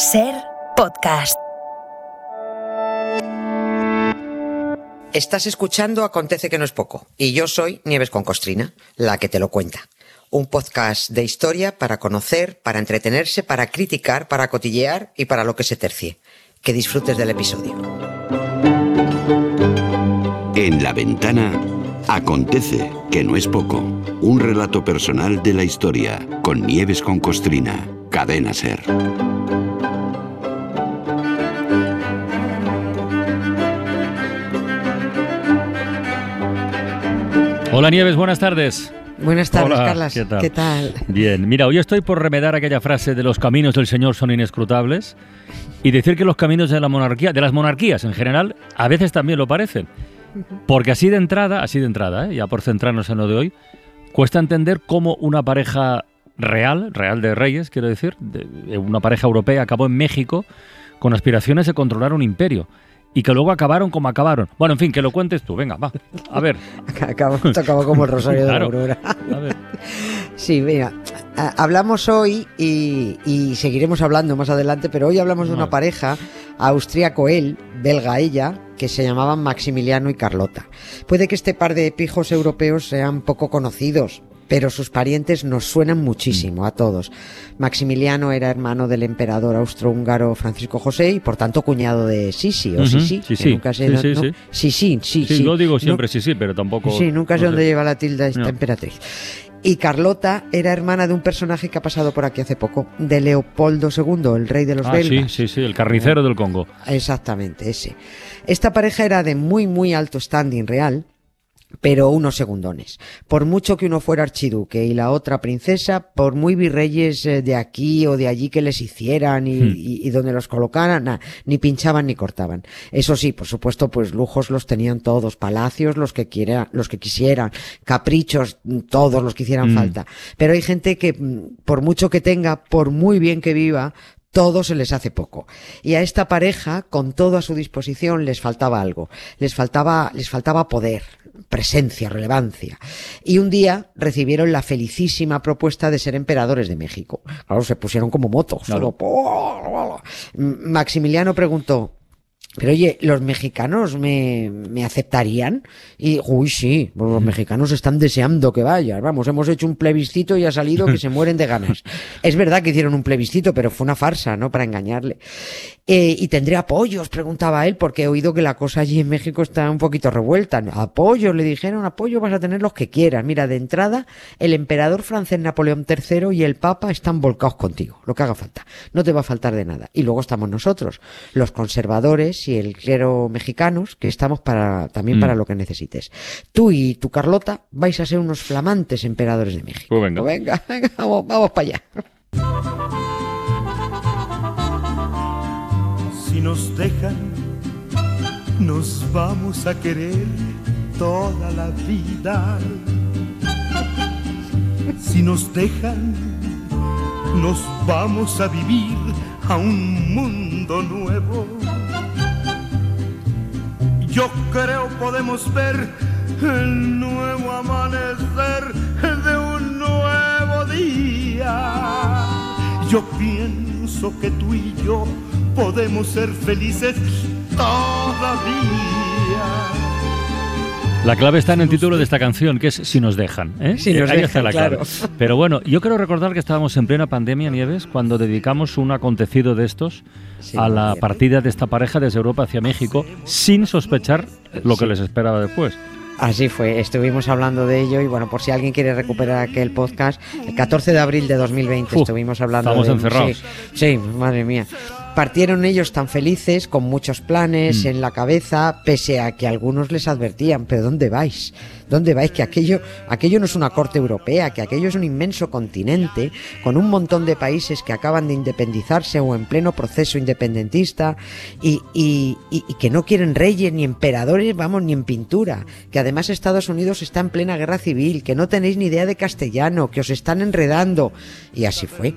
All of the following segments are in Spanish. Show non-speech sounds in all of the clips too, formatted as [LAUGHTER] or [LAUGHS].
Ser podcast. Estás escuchando Acontece que no es poco y yo soy Nieves con Costrina, la que te lo cuenta. Un podcast de historia para conocer, para entretenerse, para criticar, para cotillear y para lo que se tercie. Que disfrutes del episodio. En la ventana Acontece que no es poco. Un relato personal de la historia con Nieves con Costrina. Cadena Ser. Hola Nieves, buenas tardes. Buenas tardes, Hola, Carlas. ¿qué tal? tal? Bien, mira, hoy estoy por remedar aquella frase de los caminos del Señor son inescrutables y decir que los caminos de la monarquía, de las monarquías en general, a veces también lo parecen. Porque así de entrada, así de entrada, ¿eh? ya por centrarnos en lo de hoy, cuesta entender cómo una pareja real, real de reyes, quiero decir, de una pareja europea acabó en México con aspiraciones de controlar un imperio y que luego acabaron como acabaron. Bueno, en fin, que lo cuentes tú, venga, va. A ver. Acabó, esto acabó como el Rosario Claro. de la Aurora. A ver. [LAUGHS] Sí, mira, hablamos hoy y, y seguiremos hablando más adelante, pero hoy hablamos de una pareja austríaco él, belga ella, que se llamaban Maximiliano y Carlota. Puede que este par de pijos europeos sean poco conocidos, pero sus parientes nos suenan muchísimo a todos. Maximiliano era hermano del emperador austrohúngaro Francisco José y por tanto cuñado de Sisi o Sisi. sí, que sí, nunca sé sí, dó- sí, no- sí. Sisi, sí, Sí, sí. lo digo No- siempre sí, sí, pero tampoco. Sí, nunca sé no dónde lleva la tilde esta No. emperatriz. Y Carlota era hermana de un personaje que ha pasado por aquí hace poco, de Leopoldo II, el rey de los Ah, sí, sí, sí, el carnicero del Congo. Exactamente, ese. Esta pareja era de muy, muy alto standing real, pero unos segundones. Por mucho que uno fuera archiduque y la otra princesa, por muy virreyes eh, de aquí o de allí que les hicieran y, Hmm. y- y donde los colocaran, nah, ni pinchaban ni cortaban. Eso sí, por supuesto, pues lujos los tenían todos, palacios los que quiera, los que quisieran, caprichos todos los que hicieran Mm. falta. Pero hay gente que, mm, por mucho que tenga, por muy bien que viva, todo se les hace poco. Y a esta pareja, con todo a su disposición, les faltaba algo. Les faltaba, les faltaba poder, presencia, relevancia. Y un día recibieron la felicísima propuesta de ser emperadores de México. Claro, se pusieron como motos. Claro. Maximiliano preguntó, pero oye, ¿los mexicanos me, me aceptarían? Y, uy, sí, pues los mexicanos están deseando que vayas. Vamos, hemos hecho un plebiscito y ha salido que se [LAUGHS] mueren de ganas. Es verdad que hicieron un plebiscito, pero fue una farsa, ¿no? Para engañarle. Eh, ¿Y tendré apoyos? Preguntaba él, porque he oído que la cosa allí en México está un poquito revuelta. Apoyos, le dijeron, apoyo vas a tener los que quieras. Mira, de entrada, el emperador francés Napoleón III y el Papa están volcados contigo, lo que haga falta. No te va a faltar de nada. Y luego estamos nosotros, los conservadores y el clero mexicanos, que estamos para, también Mm. para lo que necesites. Tú y tu Carlota vais a ser unos flamantes emperadores de México. Pues venga. venga, [LAUGHS] venga, vamos, vamos para allá. Si nos dejan, nos vamos a querer toda la vida. Si nos dejan, nos vamos a vivir a un mundo nuevo. Yo creo podemos ver el nuevo amanecer de un nuevo día. Yo pienso que tú y yo podemos ser felices todavía. La clave está en el título de esta canción, que es Si nos dejan. ¿eh? Si nos Ahí dejan, está la clave. claro. [LAUGHS] Pero bueno, yo quiero recordar que estábamos en plena pandemia, Nieves, cuando dedicamos un acontecido de estos Sí, a la partida de esta pareja desde Europa hacia México, sin sospechar lo que les esperaba después. Así fue, estuvimos hablando de ello y bueno, por si alguien quiere recuperar aquel podcast, el 14 de abril de 2020 Uf, estuvimos hablando estamos de encerrados. Sí, sí, madre mía. Partieron ellos tan felices, con muchos planes Mm. en la cabeza, pese a que algunos les advertían, pero ¿dónde vais? ¿Dónde vais? Que aquello, aquello no es una corte europea, que aquello es un inmenso continente, con un montón de países que acaban de independizarse o en pleno proceso independentista, y, y- y- y que no quieren reyes ni emperadores, vamos, ni en pintura, que además Estados Unidos está en plena guerra civil, que no tenéis ni idea de castellano, que os están enredando. Y así fue.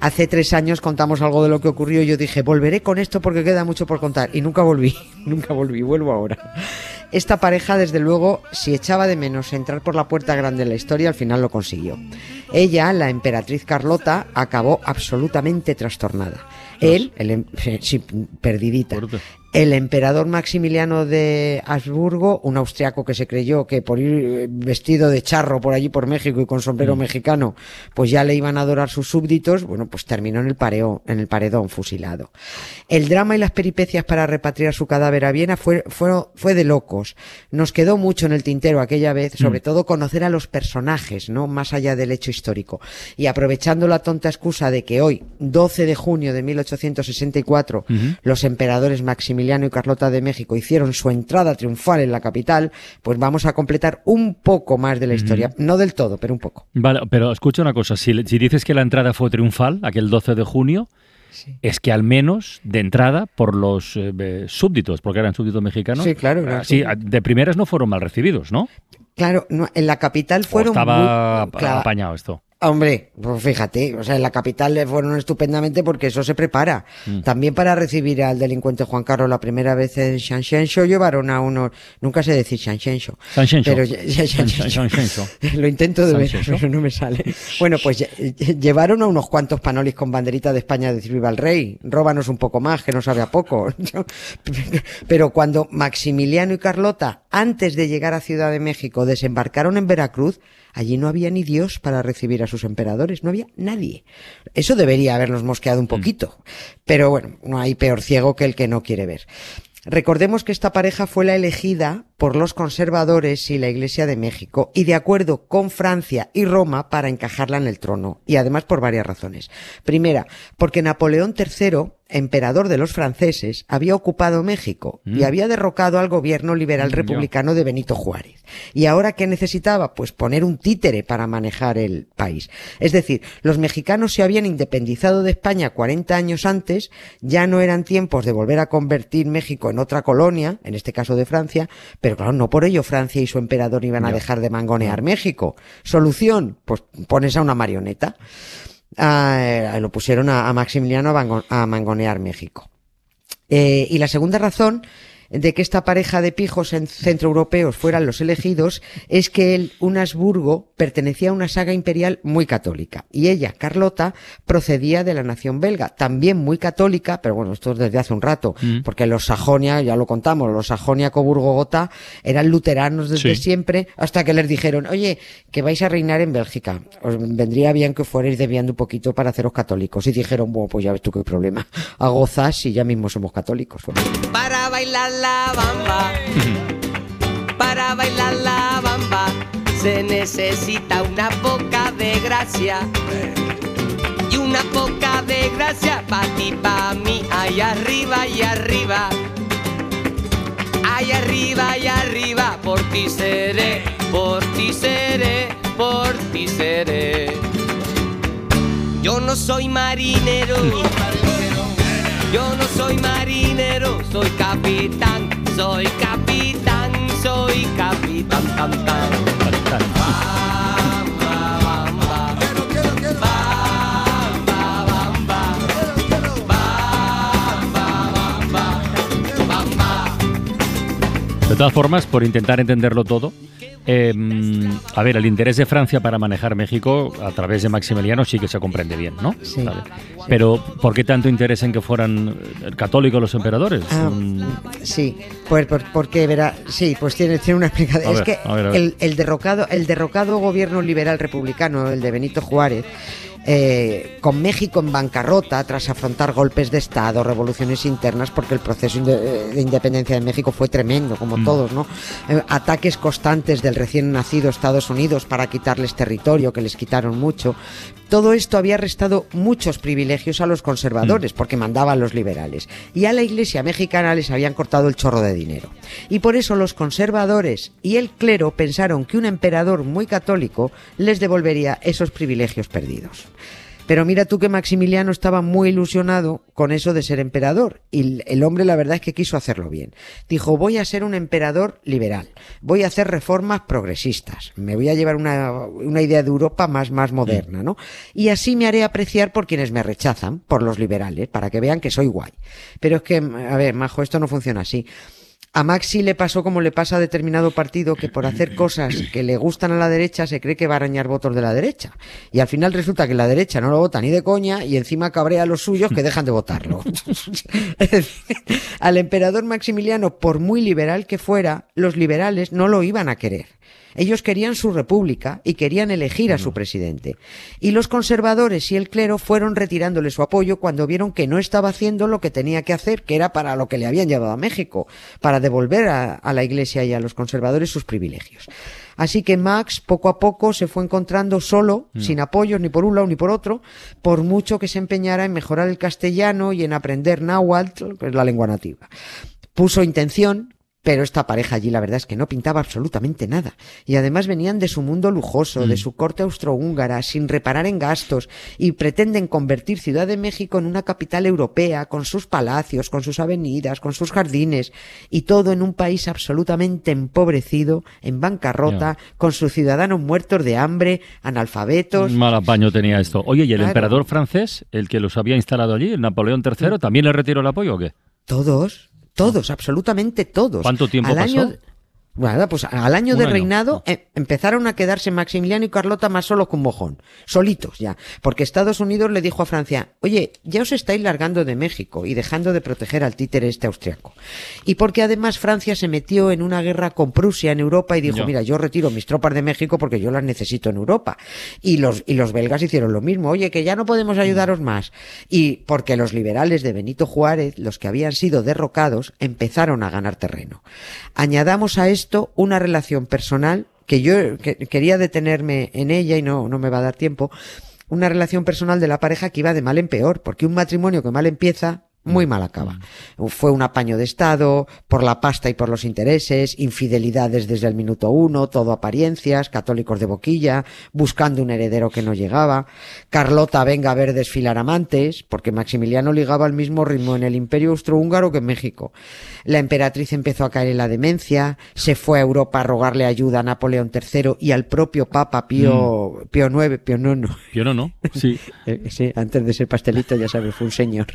Hace tres años contamos algo de lo que ocurrió y yo dije, volveré con esto porque queda mucho por contar. Y nunca volví, [LAUGHS] nunca volví, vuelvo ahora. Esta pareja, desde luego, si echaba de menos entrar por la puerta grande en la historia, al final lo consiguió. Ella, la emperatriz Carlota, acabó absolutamente trastornada. Él, el, em- [LAUGHS] sí, perdidita. El emperador Maximiliano de Habsburgo, un austriaco que se creyó que por ir eh, vestido de charro por allí por México y con sombrero mexicano, pues ya le iban a adorar sus súbditos, bueno, pues terminó en el pareo, en el paredón fusilado. El drama y las peripecias para repatriar su cadáver a Viena fue, fue, fue de locos. Nos quedó mucho en el tintero aquella vez, sobre todo conocer a los personajes, ¿no? Más allá del hecho histórico. Y aprovechando la tonta excusa de que hoy, 12 de junio de 1864, los emperadores Maximiliano y Carlota de México hicieron su entrada triunfal en la capital, pues vamos a completar un poco más de la historia. No del todo, pero un poco. Vale, pero escucha una cosa, si, si dices que la entrada fue triunfal, aquel 12 de junio, es que al menos de entrada por los eh, súbditos, porque eran súbditos mexicanos, Sí, claro, eran ah, sí, de primeras no fueron mal recibidos, ¿no? Claro, no, en la capital O fueron estaba muy- claro, apañado esto. Hombre, pues fíjate, o sea, en la capital le fueron estupendamente porque eso se prepara. Mm. También para recibir al delincuente Juan Carlos la primera vez en Shanshenshou llevaron a unos, nunca sé decir. Shanshenshou. Pero. [LAUGHS] Lo intento de ver, pero no me sale. Bueno, pues lle- lle- llevaron a unos cuantos panolis con banderita de España a decir viva el rey, róbanos un poco más, que no sabe a poco. [LAUGHS] Pero cuando Maximiliano y Carlota, antes de llegar a Ciudad de México, desembarcaron en Veracruz, allí no había ni Dios para recibir a sus emperadores, no había nadie. Eso debería habernos mosqueado un poquito. Pero bueno, no hay peor ciego que el que no quiere ver. Recordemos que esta pareja fue la elegida por los conservadores y la Iglesia de México y de acuerdo con Francia y Roma para encajarla en el trono y además por varias razones. Primera, porque Napoleón III, emperador de los franceses, había ocupado México y había derrocado al gobierno liberal Mm, republicano de Benito Juárez. Y ahora qué necesitaba? Pues poner un títere para manejar el país. Es decir, los mexicanos se habían independizado de España 40 años antes, ya no eran tiempos de volver a convertir México en otra colonia, en este caso de Francia, pero claro, no por ello Francia y su emperador iban a dejar de mangonear México. Solución, pues pones a una marioneta. Ah, eh, lo pusieron a, a Maximiliano a, a mangonear México. Eh, y la segunda razón de que esta pareja de pijos en centroeuropeos fueran los elegidos es que él, un Habsburgo, pertenecía a una saga imperial muy católica. Y ella, Carlota, procedía de la nación belga, también muy católica, pero bueno, esto es desde hace un rato, porque los Sajonia, ya lo contamos, los Sajonia Coburgo-Gotha eran luteranos desde Sí. siempre, hasta que les dijeron, oye, que vais a reinar en Bélgica, os vendría bien que fuerais desviando un poquito para haceros católicos. Y dijeron, bueno, pues ya ves tú qué problema, a gozas y ya mismo somos católicos. Bueno, Para bailar la bamba, para bailar la bamba, se necesita una poca de gracia. Y una poca de gracia pa' ti, pa' mí, allá arriba y arriba. Allá arriba y arriba, por ti seré, por ti seré, por ti seré. Yo no soy marinero. [LAUGHS] soy capitán, soy capitán, soy capitán, tan, tan. De todas formas, por intentar entenderlo todo, eh, a ver, el interés de Francia para manejar México a través de Maximiliano sí que se comprende bien, ¿no? Sí. Vale. Pero, ¿por qué tanto interés en que fueran eh, católicos los emperadores? Ah, Mm, Sí, pues por- porque verá, sí, pues tiene, tiene una explicación. Es ver, que a ver, a ver. El, el derrocado, el derrocado gobierno liberal republicano, el de Benito Juárez, eh, con México en bancarrota tras afrontar golpes de Estado, revoluciones internas, porque el proceso inde- de independencia de México fue tremendo, como Mm. todos, ¿no? Eh, ataques constantes del recién nacido Estados Unidos para quitarles territorio, que les quitaron mucho. Todo esto había restado muchos privilegios a los conservadores, porque mandaban los liberales. Y a la iglesia mexicana les habían cortado el chorro de dinero. Y por eso los conservadores y el clero pensaron que un emperador muy católico les devolvería esos privilegios perdidos. Pero mira tú que Maximiliano estaba muy ilusionado con eso de ser emperador y el- hombre la verdad es que quiso hacerlo bien. Dijo, voy a ser un emperador liberal, voy a hacer reformas progresistas, me voy a llevar una, una idea de Europa más, más moderna, ¿no? Y así me haré apreciar por quienes me rechazan, por los liberales, para que vean que soy guay. Pero es que, a ver, Majo, esto no funciona así. A Maxi le pasó como le pasa a determinado partido que por hacer cosas que le gustan a la derecha se cree que va a arañar votos de la derecha. Y al final resulta que la derecha no lo vota ni de coña y encima cabrea a los suyos que dejan de votarlo. [LAUGHS] Al emperador Maximiliano, por muy liberal que fuera, los liberales no lo iban a querer. Ellos querían su república y querían elegir a su presidente. Y los conservadores y el clero fueron retirándole su apoyo cuando vieron que no estaba haciendo lo que tenía que hacer, que era para lo que le habían llevado a México, para devolver a, a la iglesia y a los conservadores sus privilegios. Así que Max poco a poco se fue encontrando solo, sin apoyos ni por un lado ni por otro, por mucho que se empeñara en mejorar el castellano y en aprender náhuatl, que es la lengua nativa. Puso intención, pero esta pareja allí la verdad es que no pintaba absolutamente nada. Y además venían de su mundo lujoso, de su corte austrohúngara, sin reparar en gastos, y pretenden convertir Ciudad de México en una capital europea, con sus palacios, con sus avenidas, con sus jardines, y todo en un país absolutamente empobrecido, en bancarrota, con sus ciudadanos muertos de hambre, analfabetos. Mal apaño tenía esto. Oye, ¿y el Claro. emperador francés, el que los había instalado allí, el Napoleón III, también le retiró el apoyo o qué? Todos, todos, absolutamente todos. ¿Cuánto tiempo al pasó? Año, Nada, pues al año Un de año. reinado em- empezaron a quedarse Maximiliano y Carlota más solos que un mojón, solitos ya, porque Estados Unidos le dijo a Francia, oye, ya os estáis largando de México y dejando de proteger al títere este austriaco. Y porque además Francia se metió en una guerra con Prusia en Europa y dijo, mira, yo retiro mis tropas de México porque yo las necesito en Europa. Y los, y los belgas hicieron lo mismo, oye, que ya no podemos ayudaros más. Y porque los liberales de Benito Juárez, los que habían sido derrocados, empezaron a ganar terreno. Añadamos a esto una relación personal que yo que- quería detenerme en ella y no, no me va a dar tiempo. Una relación personal de la pareja que iba de mal en peor, porque un matrimonio que mal empieza, muy mal acaba. Fue un apaño de Estado, por la pasta y por los intereses, infidelidades desde el minuto uno, todo apariencias, católicos de boquilla, buscando un heredero que no llegaba. Carlota venga a ver desfilar amantes, porque Maximiliano ligaba al mismo ritmo en el imperio austrohúngaro que en México. La emperatriz empezó a caer en la demencia, se fue a Europa a rogarle ayuda a Napoleón III y al propio Papa Pío, Pío IX, Pío IX. No, no. Sí. [LAUGHS] Eh, sí, antes de ser pastelito, ya sabes, fue un señor.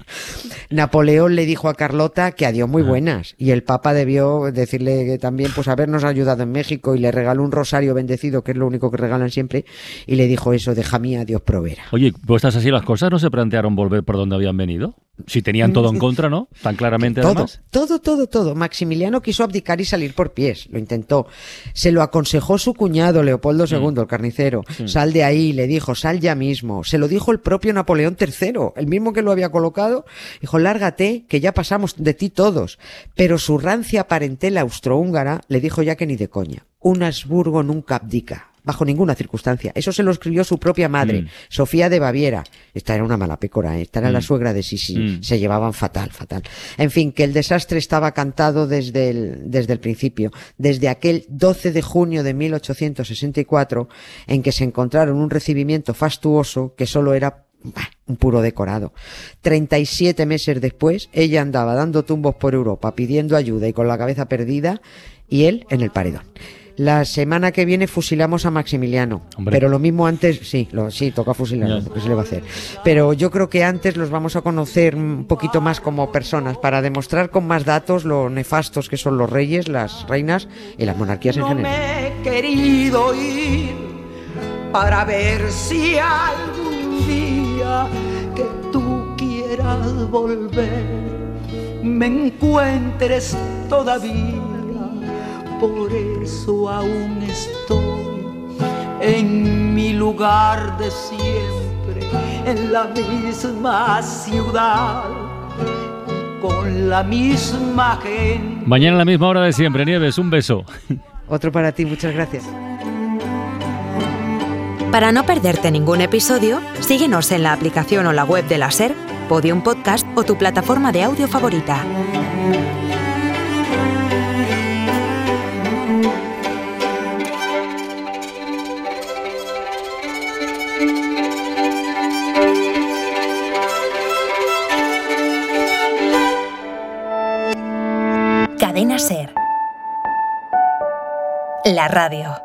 Napoleón le dijo a Carlota que adiós muy buenas y el Papa debió decirle que también pues habernos ayudado en México y le regaló un rosario bendecido, que es lo único que regalan siempre, y le dijo eso, deja mía, Dios proveerá. Oye, puestas así las cosas, ¿no se plantearon volver por donde habían venido? Si tenían todo en contra, ¿no? Tan claramente Todo, además. todo, todo, todo. Maximiliano quiso abdicar y salir por pies. Lo intentó. Se lo aconsejó su cuñado, Leopoldo II, el carnicero. Sal de ahí, le dijo, sal ya mismo. Se lo dijo el propio Napoleón III, el mismo que lo había colocado. Dijo, lárgate, que ya pasamos de ti todos. Pero su rancia parentela austrohúngara le dijo ya que ni de coña. Un Habsburgo nunca abdica. Bajo ninguna circunstancia. Eso se lo escribió su propia madre, Mm. Sofía de Baviera. Esta era una mala pécora, ¿eh? esta era la Mm. suegra de Sisi. Mm. Se llevaban fatal, fatal. En fin, que el desastre estaba cantado desde el, desde el principio, desde aquel 12 de junio de 1864, en que se encontraron un recibimiento fastuoso que solo era bah, un puro decorado. 37 meses después, ella andaba dando tumbos por Europa, pidiendo ayuda y con la cabeza perdida, y él en el paredón. La semana que viene fusilamos a Maximiliano. Hombre. Pero lo mismo antes, sí, lo, sí, toca fusilarlo. ¿qué se le va a hacer? Pero yo creo que antes los vamos a conocer un poquito más como personas para demostrar con más datos lo nefastos que son los reyes, las reinas y las monarquías en no general. me he querido ir para ver si algún día que tú quieras volver me encuentres todavía. Por eso aún estoy en mi lugar de siempre, en la misma ciudad, con la misma gente. Mañana a la misma hora de siempre, Nieves, un beso. Otro para ti, muchas gracias. Para no perderte ningún episodio, síguenos en la aplicación o la web de la SER, Podium Podcast o tu plataforma de audio favorita. La radio.